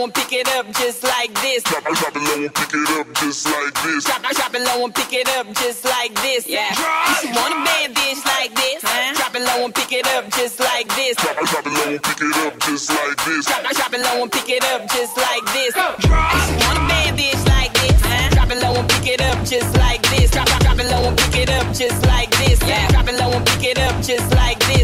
low and pick it up just like this. Drop, drop it low and pick it up just like this. Drop, drop it low and pick it up just like this. Yeah. If you want a bad bitch like this, Huh? drop it low and pick it up just like this. Drop, drop it low and pick it up just like this. Drop, drop it low and pick it up just like this. If you want a bad bitch like this, Huh? drop it low and pick it up just like this. Drop, drop, drop it low and pick it up just like this. Yeah. Drop it low and pick it up just like this.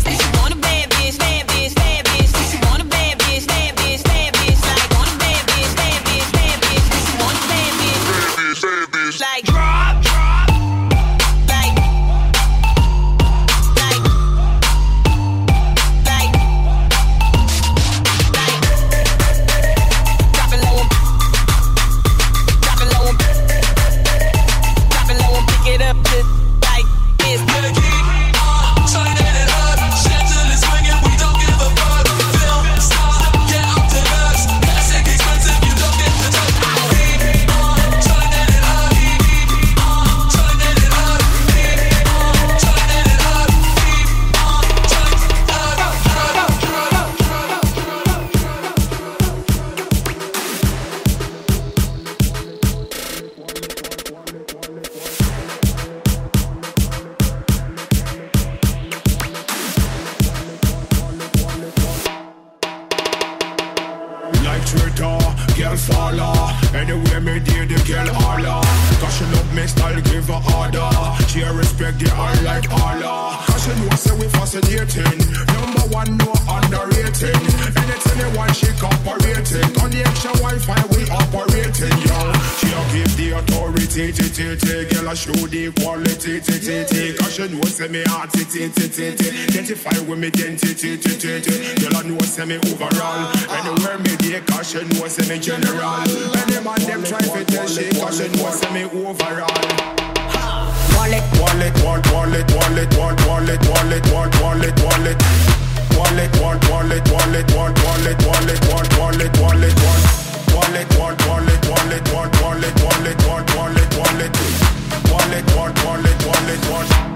Show the quality, t t t Cause she know say me heart, t t t t t Identify with me identity, t t t Girl, I know say me overall Anywhere me dey, cause she know say me general Any man them try to tell she, cause she know say me overall Wallet, wallet, wallet, wallet, wallet, wallet, wallet, wallet, wallet, wallet, wallet. Wallet, wallet, wallet, wallet, wallet, wallet, wallet, wallet, wallet, wallet, wallet. Wallet, wallet, wallet, wallet, wallet, wallet, wallet, wallet, wallet. Wallet, wallet, wallet, wallet, wallet.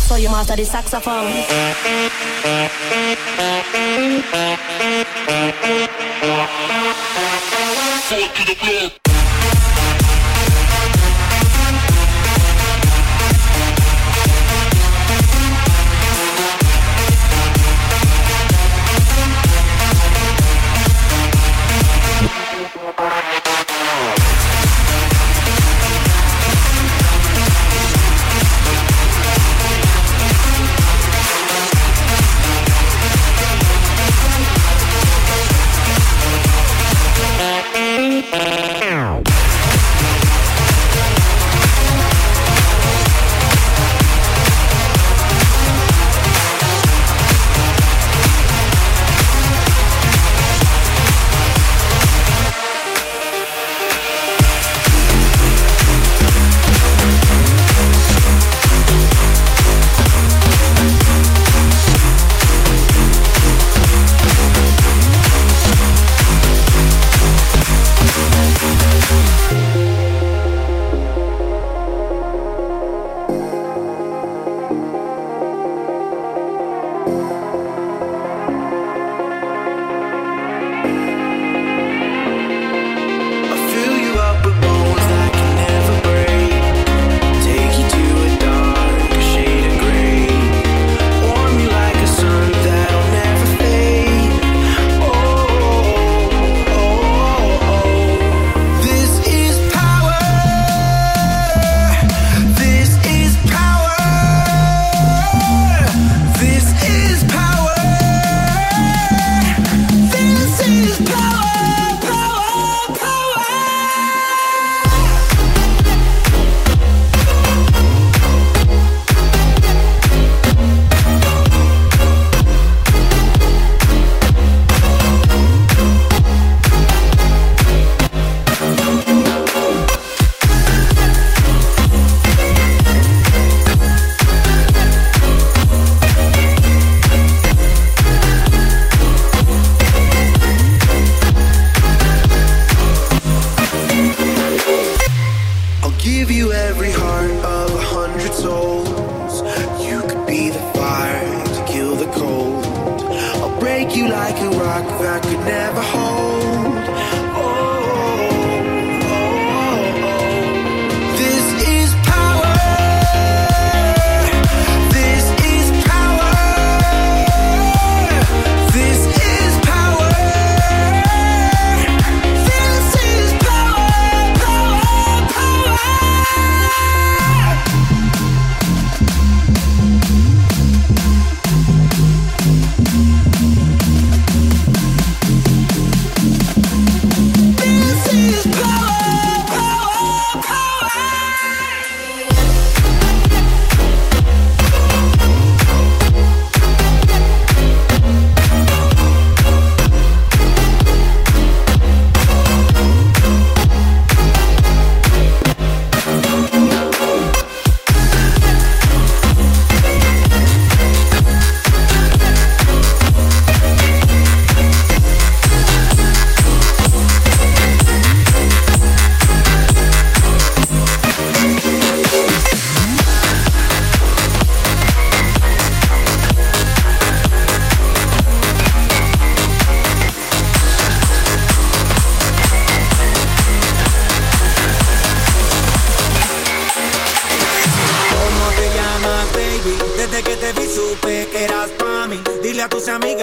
enough, so you master the saxophone. Take to the floor.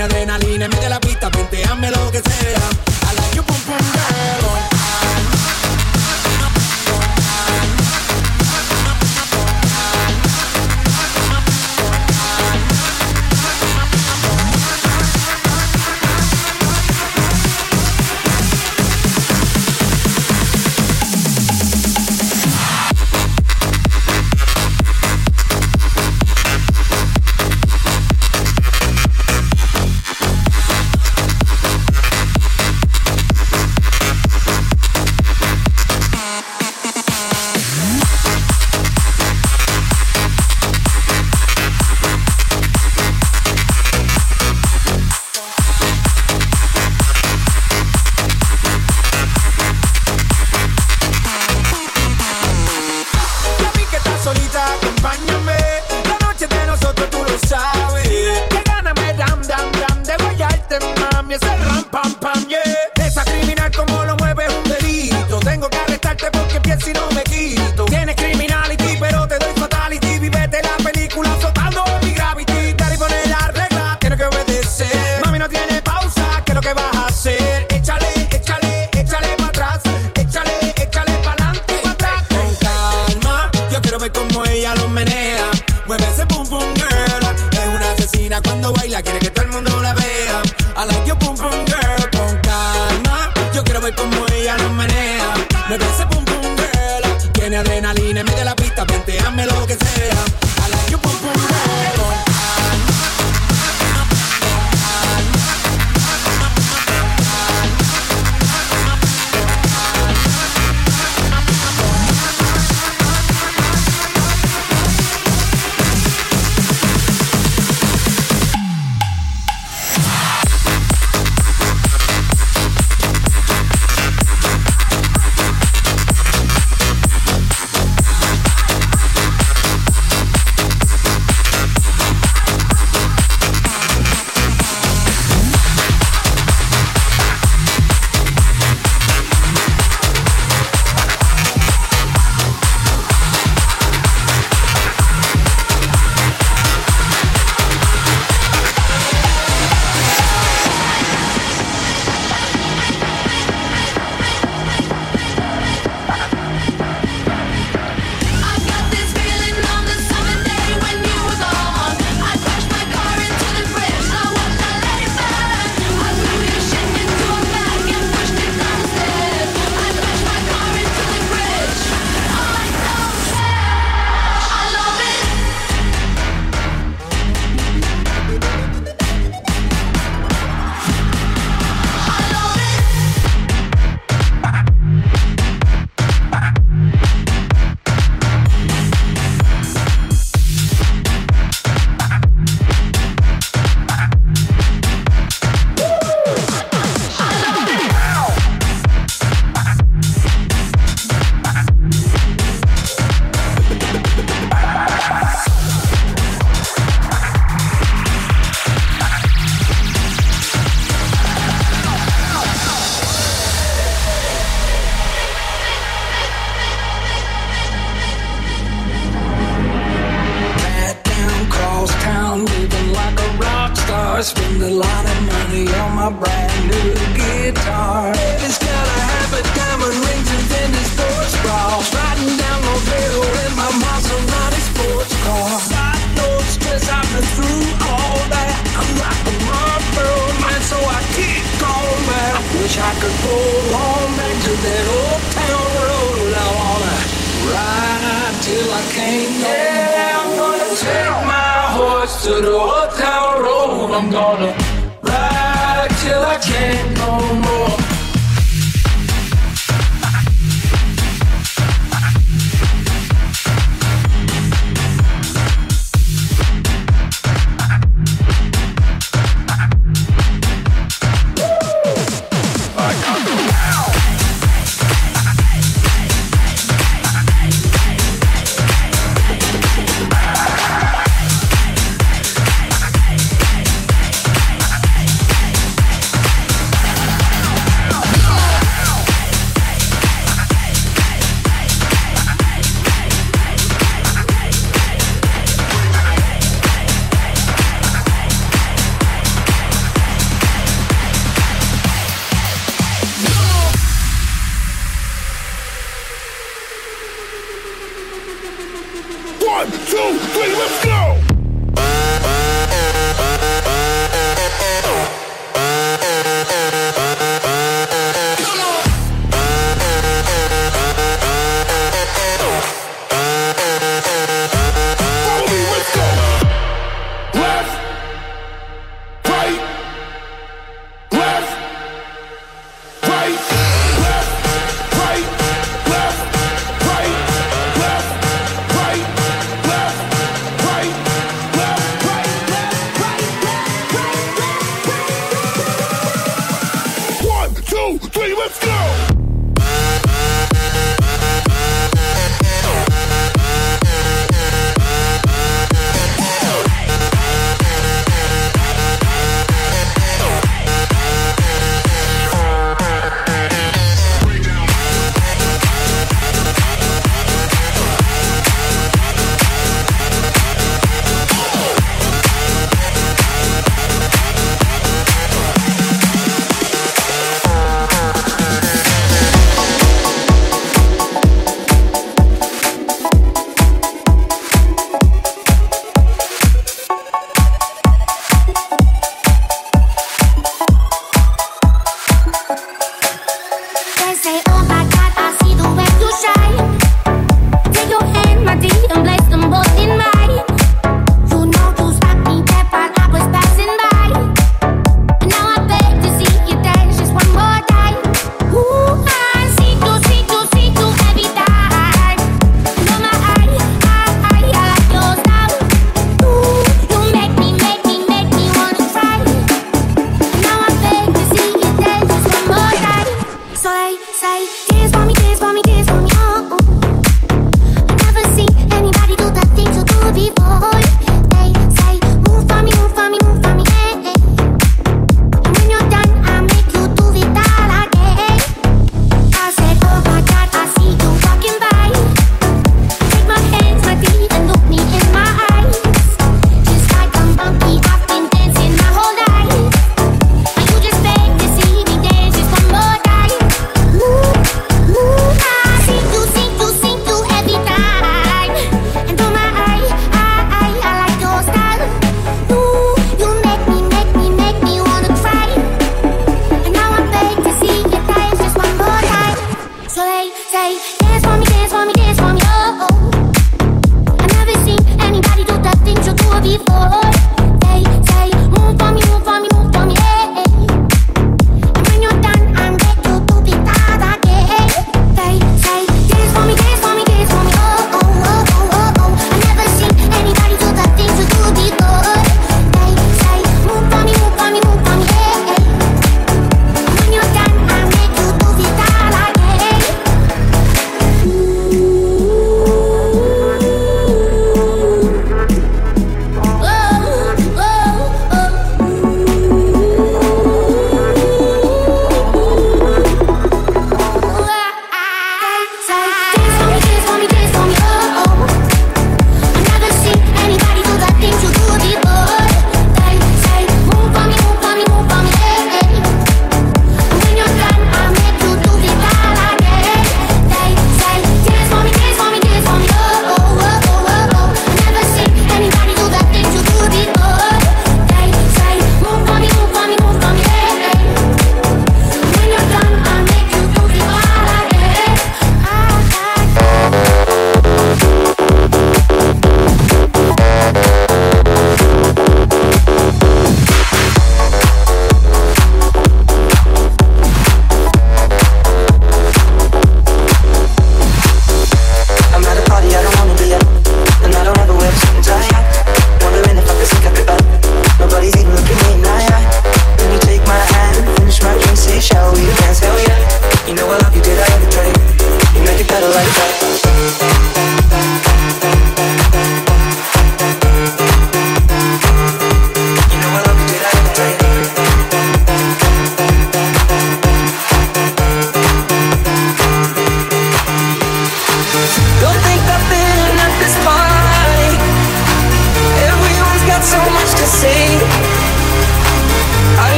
tiene adrenalina, mete la pista, ponteame lo que sea. I like you.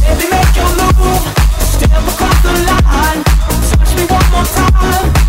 Baby, make your move. Step across the line. Touch me one more time.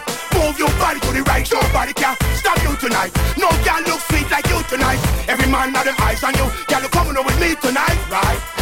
up. Move your body to the right, nobody can stop you tonight. No girl look sweet like you tonight. Every man got the eyes on you, girl, you coming up with me tonight, right?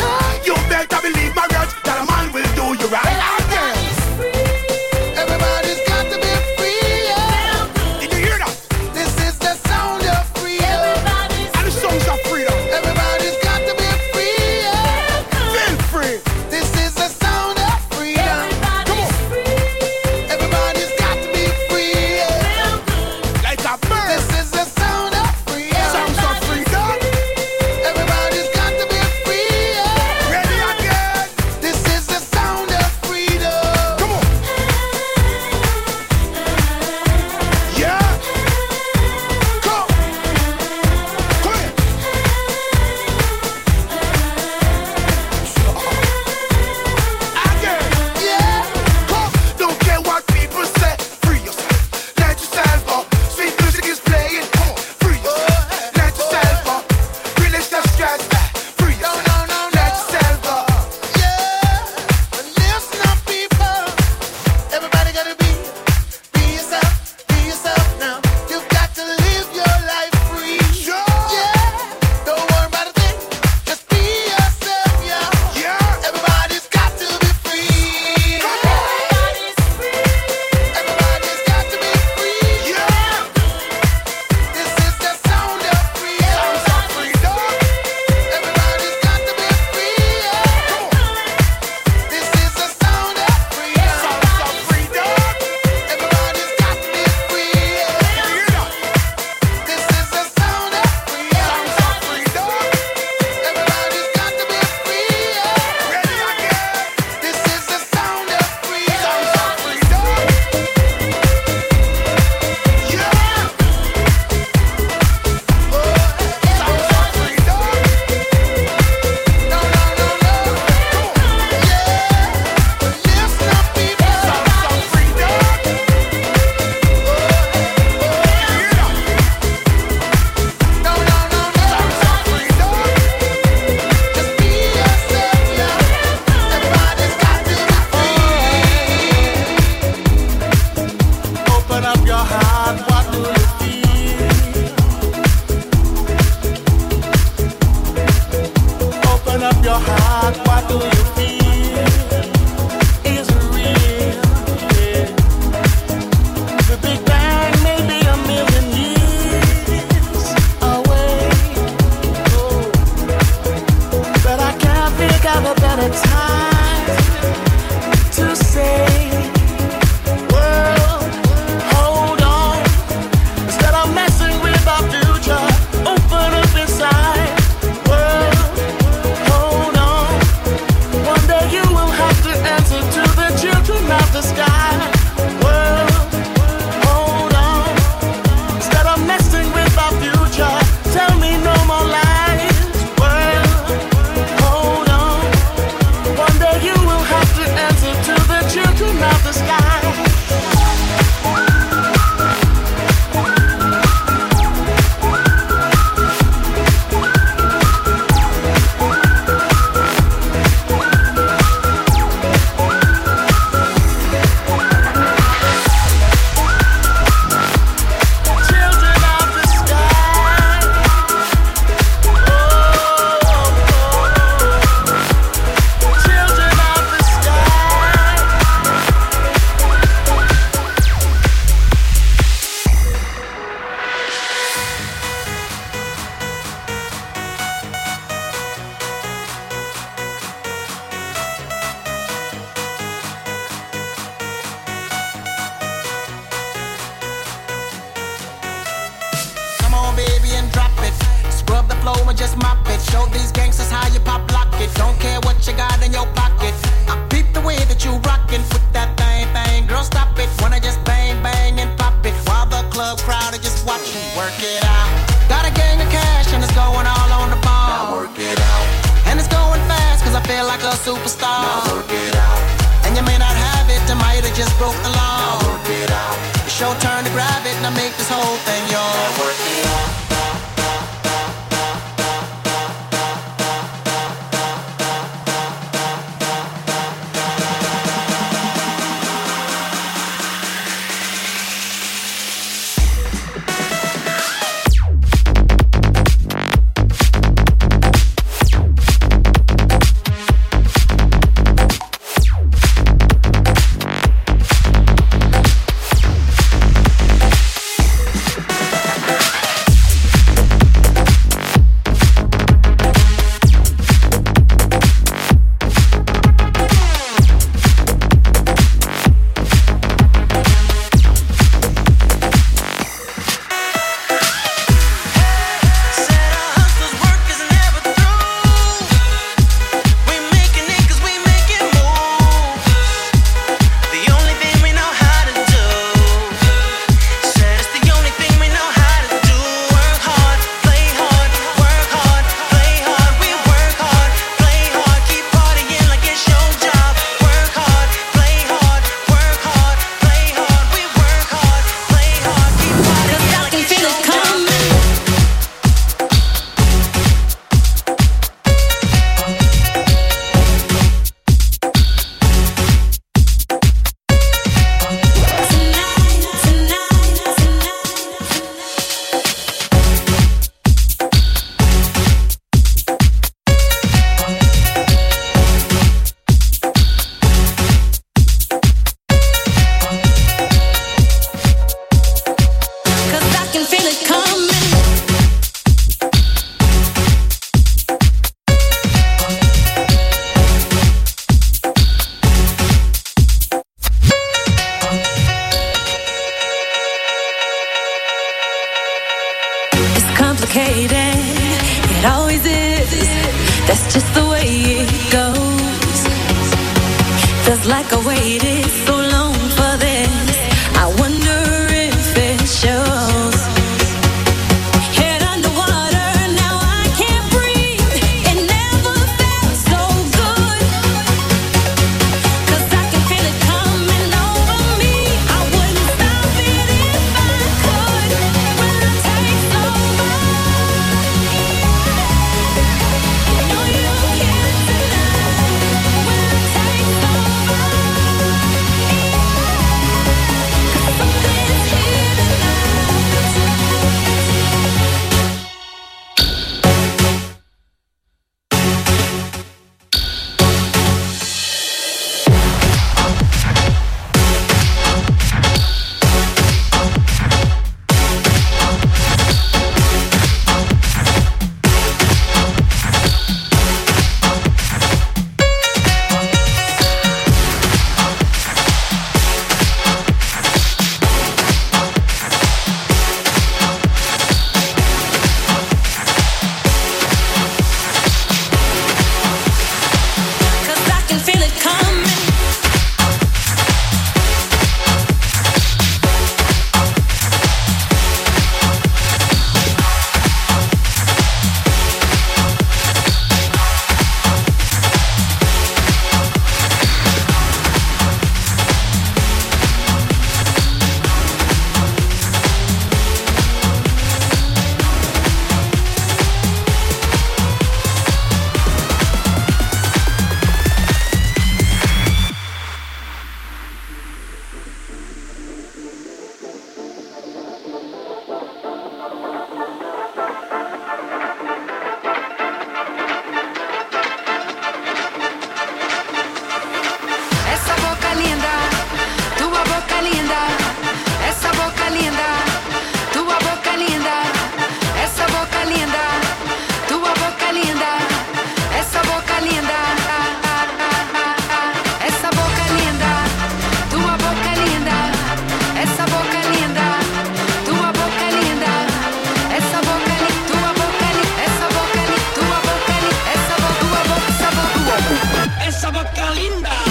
boca linda.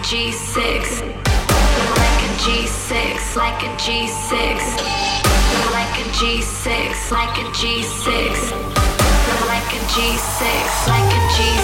G6, like a G6. Like a G6, like a G6. Like a G6, like a G6. Like a G6, like a G6.